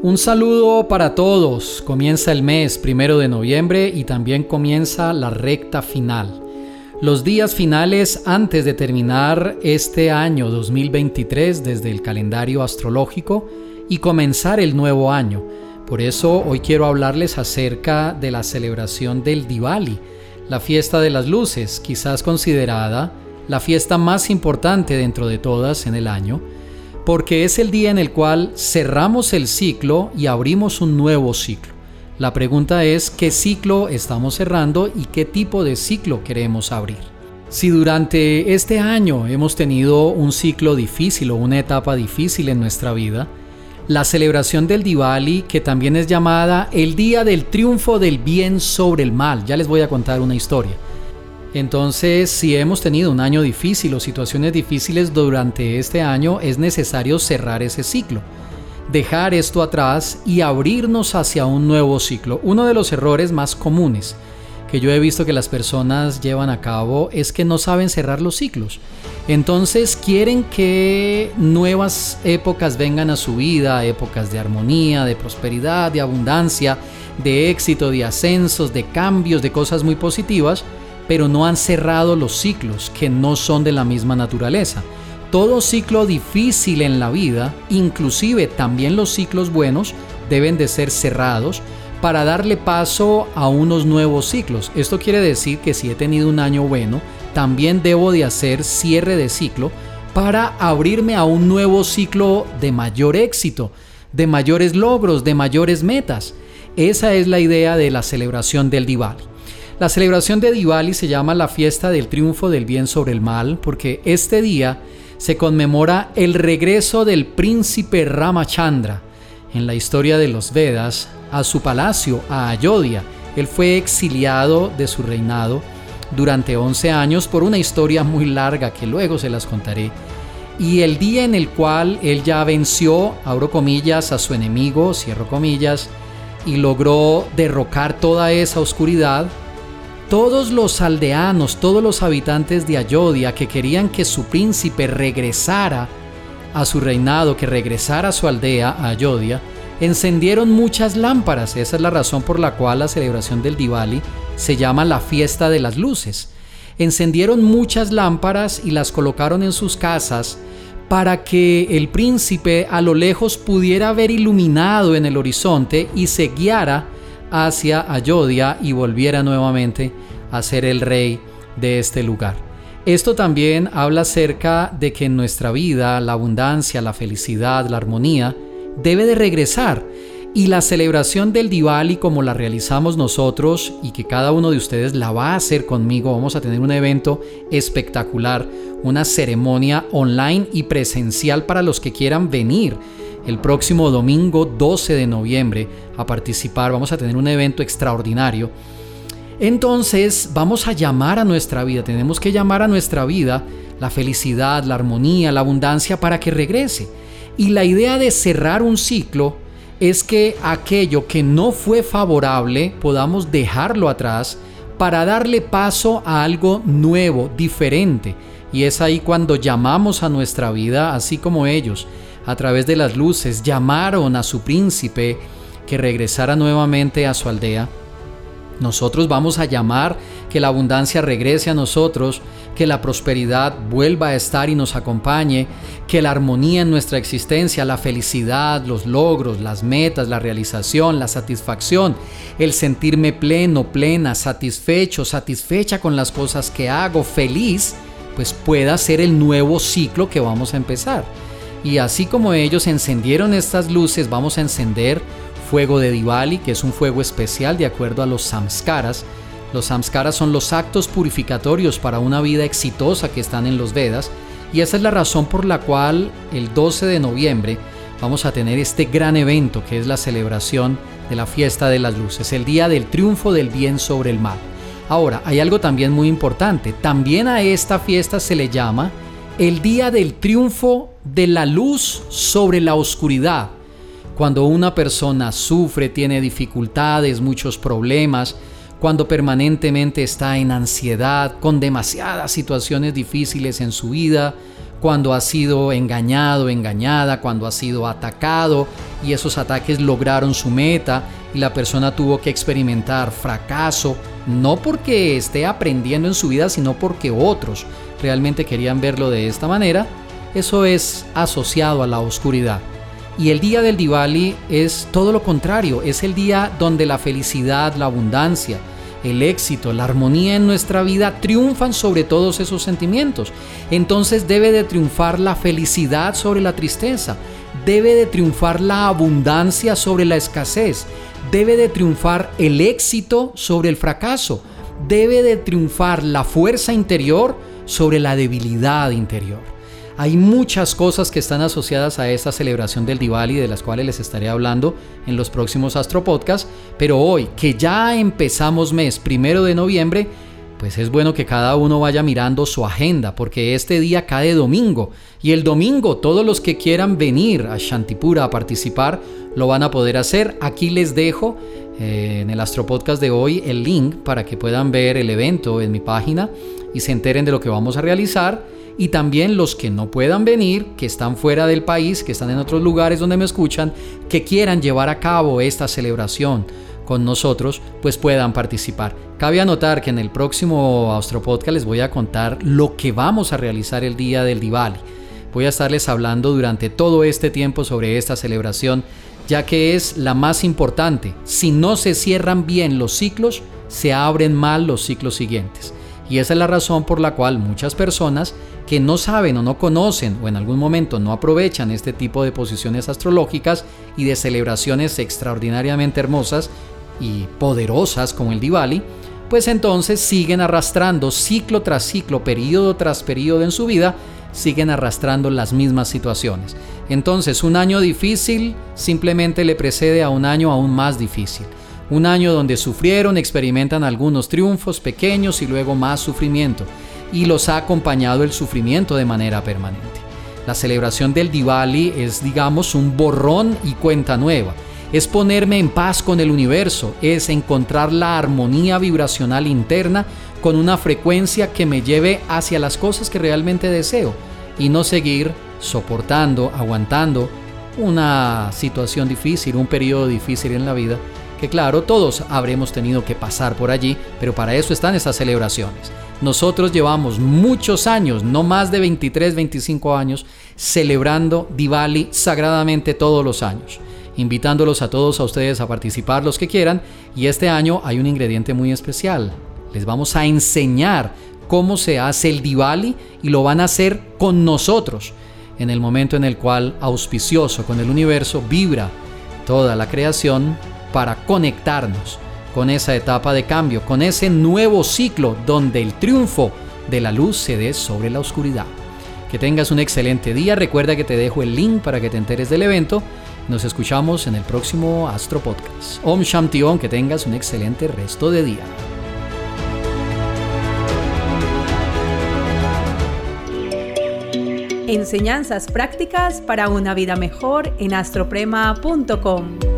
Un saludo para todos. Comienza el mes primero de noviembre y también comienza la recta final. Los días finales antes de terminar este año 2023 desde el calendario astrológico y comenzar el nuevo año. Por eso hoy quiero hablarles acerca de la celebración del Diwali, la fiesta de las luces, quizás considerada la fiesta más importante dentro de todas en el año porque es el día en el cual cerramos el ciclo y abrimos un nuevo ciclo. La pregunta es qué ciclo estamos cerrando y qué tipo de ciclo queremos abrir. Si durante este año hemos tenido un ciclo difícil o una etapa difícil en nuestra vida, la celebración del Diwali, que también es llamada el Día del Triunfo del Bien sobre el Mal, ya les voy a contar una historia. Entonces, si hemos tenido un año difícil o situaciones difíciles durante este año, es necesario cerrar ese ciclo, dejar esto atrás y abrirnos hacia un nuevo ciclo. Uno de los errores más comunes que yo he visto que las personas llevan a cabo es que no saben cerrar los ciclos. Entonces quieren que nuevas épocas vengan a su vida, épocas de armonía, de prosperidad, de abundancia, de éxito, de ascensos, de cambios, de cosas muy positivas pero no han cerrado los ciclos que no son de la misma naturaleza. Todo ciclo difícil en la vida, inclusive también los ciclos buenos, deben de ser cerrados para darle paso a unos nuevos ciclos. Esto quiere decir que si he tenido un año bueno, también debo de hacer cierre de ciclo para abrirme a un nuevo ciclo de mayor éxito, de mayores logros, de mayores metas. Esa es la idea de la celebración del Diwali. La celebración de Diwali se llama la fiesta del triunfo del bien sobre el mal porque este día se conmemora el regreso del príncipe Ramachandra en la historia de los Vedas a su palacio, a Ayodhya. Él fue exiliado de su reinado durante 11 años por una historia muy larga que luego se las contaré. Y el día en el cual él ya venció, abro comillas, a su enemigo, cierro comillas, y logró derrocar toda esa oscuridad, todos los aldeanos, todos los habitantes de Ayodhya que querían que su príncipe regresara a su reinado, que regresara a su aldea, a Ayodhya, encendieron muchas lámparas. Esa es la razón por la cual la celebración del Diwali se llama la fiesta de las luces. Encendieron muchas lámparas y las colocaron en sus casas para que el príncipe a lo lejos pudiera ver iluminado en el horizonte y se guiara hacia Ayodhya y volviera nuevamente a ser el rey de este lugar. Esto también habla acerca de que en nuestra vida la abundancia, la felicidad, la armonía debe de regresar y la celebración del Diwali como la realizamos nosotros y que cada uno de ustedes la va a hacer conmigo, vamos a tener un evento espectacular, una ceremonia online y presencial para los que quieran venir el próximo domingo 12 de noviembre a participar. Vamos a tener un evento extraordinario. Entonces vamos a llamar a nuestra vida, tenemos que llamar a nuestra vida la felicidad, la armonía, la abundancia para que regrese. Y la idea de cerrar un ciclo es que aquello que no fue favorable podamos dejarlo atrás para darle paso a algo nuevo, diferente. Y es ahí cuando llamamos a nuestra vida, así como ellos, a través de las luces, llamaron a su príncipe que regresara nuevamente a su aldea. Nosotros vamos a llamar que la abundancia regrese a nosotros, que la prosperidad vuelva a estar y nos acompañe, que la armonía en nuestra existencia, la felicidad, los logros, las metas, la realización, la satisfacción, el sentirme pleno, plena, satisfecho, satisfecha con las cosas que hago, feliz, pues pueda ser el nuevo ciclo que vamos a empezar. Y así como ellos encendieron estas luces, vamos a encender fuego de Diwali, que es un fuego especial de acuerdo a los samskaras. Los samskaras son los actos purificatorios para una vida exitosa que están en los Vedas. Y esa es la razón por la cual el 12 de noviembre vamos a tener este gran evento que es la celebración de la fiesta de las luces, el día del triunfo del bien sobre el mal. Ahora, hay algo también muy importante. También a esta fiesta se le llama el día del triunfo de la luz sobre la oscuridad. Cuando una persona sufre, tiene dificultades, muchos problemas, cuando permanentemente está en ansiedad, con demasiadas situaciones difíciles en su vida, cuando ha sido engañado, engañada, cuando ha sido atacado y esos ataques lograron su meta y la persona tuvo que experimentar fracaso, no porque esté aprendiendo en su vida, sino porque otros realmente querían verlo de esta manera, eso es asociado a la oscuridad. Y el día del Diwali es todo lo contrario, es el día donde la felicidad, la abundancia, el éxito, la armonía en nuestra vida triunfan sobre todos esos sentimientos. Entonces debe de triunfar la felicidad sobre la tristeza, debe de triunfar la abundancia sobre la escasez, debe de triunfar el éxito sobre el fracaso, debe de triunfar la fuerza interior sobre la debilidad interior. Hay muchas cosas que están asociadas a esta celebración del Diwali de las cuales les estaré hablando en los próximos Astro Podcasts, pero hoy que ya empezamos mes primero de noviembre, pues es bueno que cada uno vaya mirando su agenda, porque este día cae domingo y el domingo todos los que quieran venir a Shantipura a participar lo van a poder hacer. Aquí les dejo eh, en el Astro Podcast de hoy el link para que puedan ver el evento en mi página y se enteren de lo que vamos a realizar y también los que no puedan venir, que están fuera del país, que están en otros lugares donde me escuchan, que quieran llevar a cabo esta celebración con nosotros, pues puedan participar. Cabe anotar que en el próximo Austropodcast les voy a contar lo que vamos a realizar el día del Diwali. Voy a estarles hablando durante todo este tiempo sobre esta celebración, ya que es la más importante. Si no se cierran bien los ciclos, se abren mal los ciclos siguientes. Y esa es la razón por la cual muchas personas que no saben o no conocen o en algún momento no aprovechan este tipo de posiciones astrológicas y de celebraciones extraordinariamente hermosas y poderosas como el Diwali, pues entonces siguen arrastrando ciclo tras ciclo, periodo tras periodo en su vida, siguen arrastrando las mismas situaciones. Entonces un año difícil simplemente le precede a un año aún más difícil. Un año donde sufrieron, experimentan algunos triunfos pequeños y luego más sufrimiento y los ha acompañado el sufrimiento de manera permanente. La celebración del Diwali es, digamos, un borrón y cuenta nueva. Es ponerme en paz con el universo, es encontrar la armonía vibracional interna con una frecuencia que me lleve hacia las cosas que realmente deseo y no seguir soportando, aguantando una situación difícil, un periodo difícil en la vida, que claro, todos habremos tenido que pasar por allí, pero para eso están estas celebraciones. Nosotros llevamos muchos años, no más de 23, 25 años, celebrando Diwali sagradamente todos los años, invitándolos a todos a ustedes a participar los que quieran y este año hay un ingrediente muy especial. Les vamos a enseñar cómo se hace el Diwali y lo van a hacer con nosotros en el momento en el cual auspicioso con el universo vibra toda la creación para conectarnos con esa etapa de cambio, con ese nuevo ciclo donde el triunfo de la luz se dé sobre la oscuridad. Que tengas un excelente día. Recuerda que te dejo el link para que te enteres del evento. Nos escuchamos en el próximo Astro Podcast. Om Shanti Om, que tengas un excelente resto de día. Enseñanzas prácticas para una vida mejor en astroprema.com.